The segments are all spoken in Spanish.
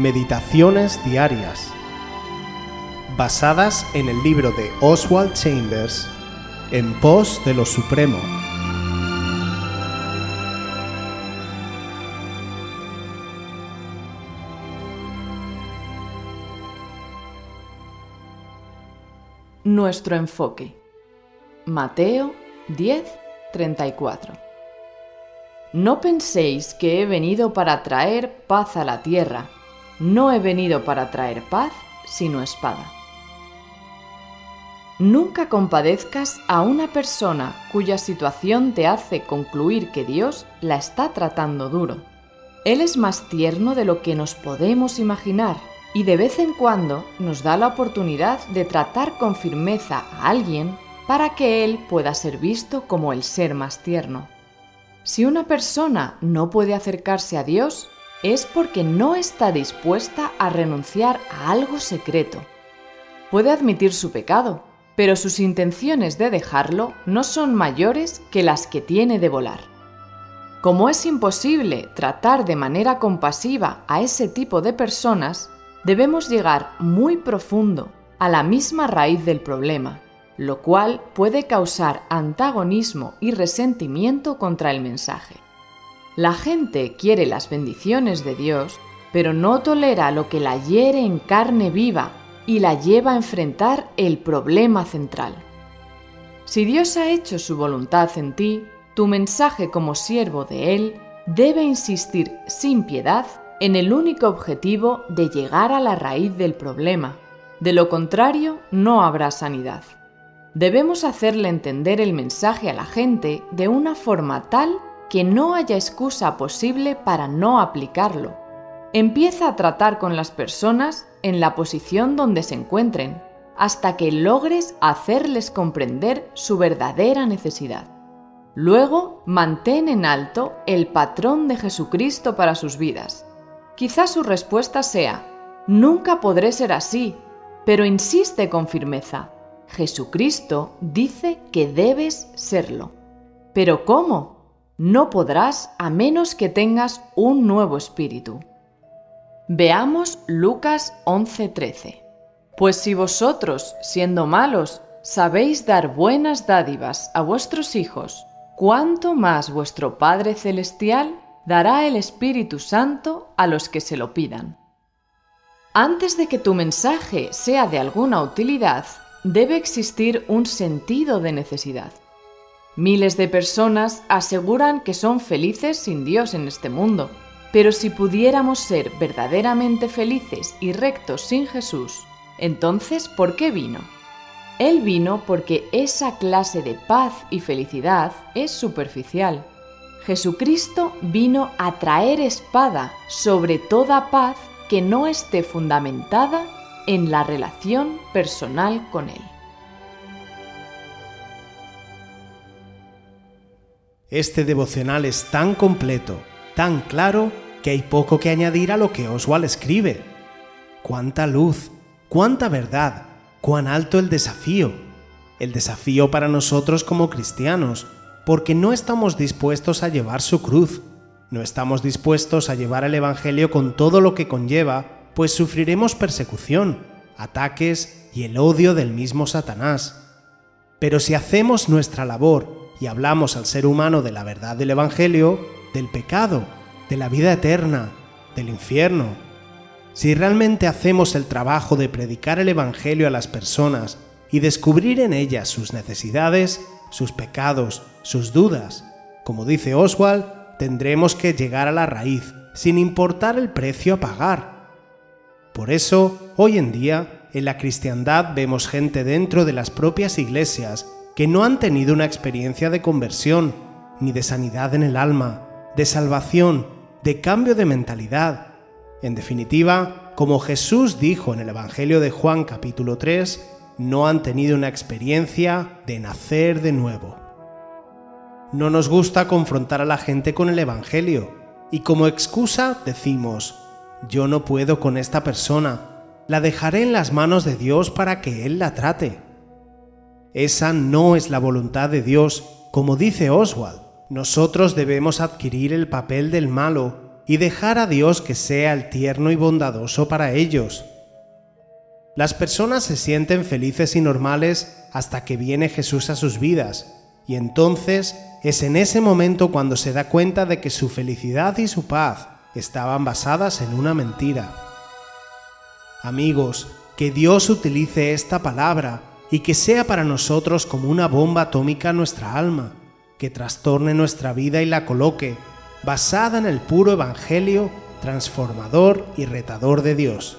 Meditaciones Diarias, basadas en el libro de Oswald Chambers, En pos de lo Supremo. Nuestro enfoque. Mateo 10, 34. No penséis que he venido para traer paz a la tierra. No he venido para traer paz, sino espada. Nunca compadezcas a una persona cuya situación te hace concluir que Dios la está tratando duro. Él es más tierno de lo que nos podemos imaginar y de vez en cuando nos da la oportunidad de tratar con firmeza a alguien para que él pueda ser visto como el ser más tierno. Si una persona no puede acercarse a Dios, es porque no está dispuesta a renunciar a algo secreto. Puede admitir su pecado, pero sus intenciones de dejarlo no son mayores que las que tiene de volar. Como es imposible tratar de manera compasiva a ese tipo de personas, debemos llegar muy profundo a la misma raíz del problema, lo cual puede causar antagonismo y resentimiento contra el mensaje. La gente quiere las bendiciones de Dios, pero no tolera lo que la hiere en carne viva y la lleva a enfrentar el problema central. Si Dios ha hecho su voluntad en ti, tu mensaje como siervo de Él debe insistir sin piedad en el único objetivo de llegar a la raíz del problema. De lo contrario, no habrá sanidad. Debemos hacerle entender el mensaje a la gente de una forma tal que no haya excusa posible para no aplicarlo. Empieza a tratar con las personas en la posición donde se encuentren, hasta que logres hacerles comprender su verdadera necesidad. Luego, mantén en alto el patrón de Jesucristo para sus vidas Quizás su respuesta sea, nunca podré ser así, pero insiste con firmeza. Jesucristo dice que debes serlo. Pero ¿cómo? No podrás a menos que tengas un nuevo espíritu. Veamos Lucas 11:13. Pues si vosotros, siendo malos, sabéis dar buenas dádivas a vuestros hijos, ¿cuánto más vuestro Padre Celestial dará el Espíritu Santo a los que se lo pidan. Antes de que tu mensaje sea de alguna utilidad, debe existir un sentido de necesidad. Miles de personas aseguran que son felices sin Dios en este mundo, pero si pudiéramos ser verdaderamente felices y rectos sin Jesús, entonces ¿por qué vino? Él vino porque esa clase de paz y felicidad es superficial Jesucristo vino a traer espada sobre toda paz que no esté fundamentada en la relación personal con Él. Este devocional es tan completo, tan claro, que hay poco que añadir a lo que Oswald escribe. Cuánta luz, cuánta verdad, cuán alto el desafío. El desafío para nosotros como cristianos, porque no estamos dispuestos a llevar su cruz, no estamos dispuestos a llevar el Evangelio con todo lo que conlleva, pues sufriremos persecución, ataques y el odio del mismo Satanás. Pero si hacemos nuestra labor y hablamos al ser humano de la verdad del Evangelio, del pecado, de la vida eterna, del infierno, si realmente hacemos el trabajo de predicar el Evangelio a las personas y descubrir en ellas sus necesidades, sus pecados, sus dudas. Como dice Oswald, tendremos que llegar a la raíz, sin importar el precio a pagar. Por eso, hoy en día, en la cristiandad vemos gente dentro de las propias iglesias que no han tenido una experiencia de conversión, ni de sanidad en el alma, de salvación, de cambio de mentalidad. En definitiva, como Jesús dijo en el Evangelio de Juan capítulo 3, no han tenido una experiencia de nacer de nuevo. No nos gusta confrontar a la gente con el Evangelio y como excusa decimos, yo no puedo con esta persona, la dejaré en las manos de Dios para que Él la trate. Esa no es la voluntad de Dios, como dice Oswald. Nosotros debemos adquirir el papel del malo y dejar a Dios que sea el tierno y bondadoso para ellos. Las personas se sienten felices y normales hasta que viene Jesús a sus vidas, y entonces es en ese momento cuando se da cuenta de que su felicidad y su paz estaban basadas en una mentira. Amigos, que Dios utilice esta palabra y que sea para nosotros como una bomba atómica nuestra alma, que trastorne nuestra vida y la coloque, basada en el puro Evangelio, transformador y retador de Dios.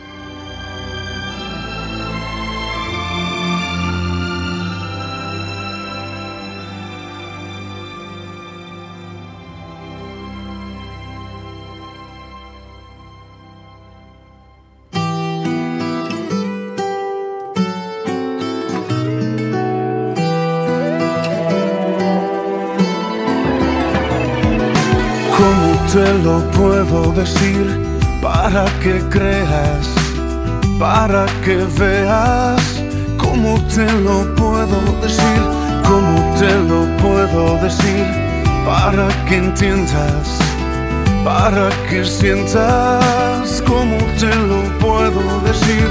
te lo puedo decir para que creas, para que veas. ¿Cómo te lo puedo decir? ¿Cómo te lo puedo decir? Para que entiendas, para que sientas. ¿Cómo te lo puedo decir?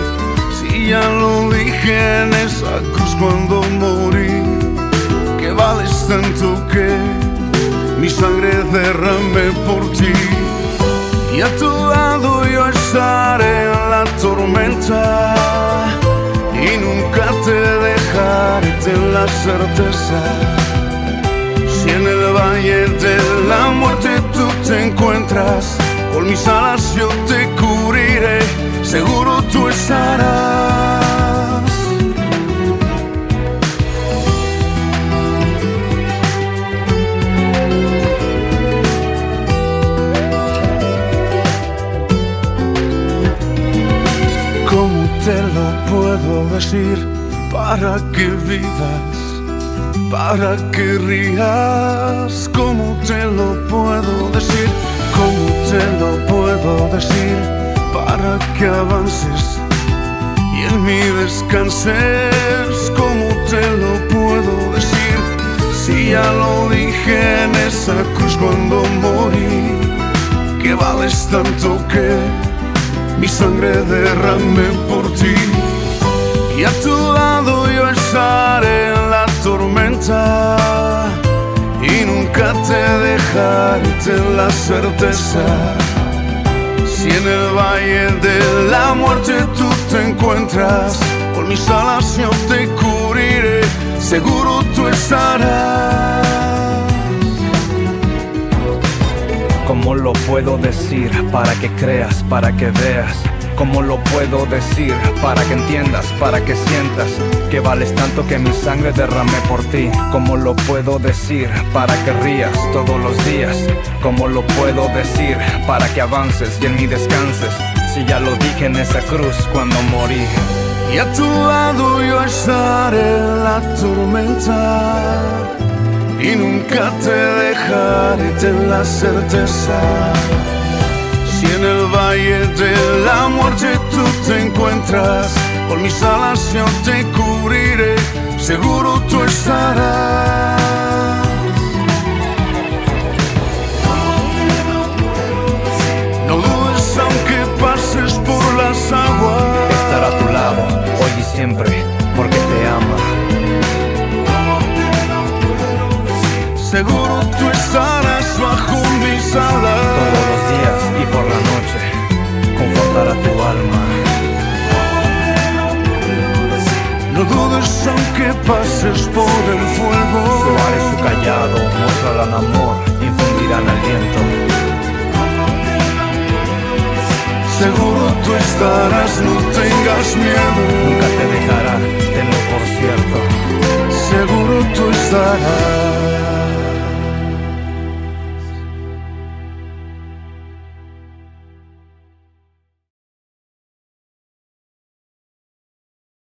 Si ya lo dije en esa cruz cuando morí, que vales tanto que mi sangre derramé por ti. Y a tu lado yo estaré en la tormenta y nunca te dejaré en la certeza. Si en el valle de la muerte tú te encuentras, con mis alas yo te cubriré, seguro tú estarás. Puedo decir para que vivas, para que rías. ¿Cómo te lo puedo decir? ¿Cómo te lo puedo decir para que avances y en mí descanses? ¿Cómo te lo puedo decir? Si ya lo dije en esa cruz cuando morí, que vales tanto que mi sangre derramé por ti. Y a tu lado yo estaré en la tormenta y nunca te dejaré la certeza. Si en el valle de la muerte tú te encuentras, con mis alas yo te cubriré, seguro tú estarás. ¿Cómo lo puedo decir para que creas, para que veas? ¿Cómo lo puedo decir para que entiendas, para que sientas que vales tanto que mi sangre derramé por ti? ¿Cómo lo puedo decir para que rías todos los días? ¿Cómo lo puedo decir para que avances y en mí descanses? Si ya lo dije en esa cruz cuando morí. Y a tu lado yo estaré la tormenta y nunca te dejaré ten la certeza. Si en el valle de la muerte tú te encuentras, con mis alas te cubriré, seguro tú estarás. No dudes aunque pases por las aguas. Estará a tu lado, hoy y siempre, tú estarás bajo mis alas. Todos los días y por la noche, confortará tu alma. No dudes aunque pases por el fuego. Su mar y su callado mostrarán amor, infundirán aliento. Seguro tú estarás, no tengas tengas miedo. Nunca te dejará, tenlo por cierto. Seguro tú estarás.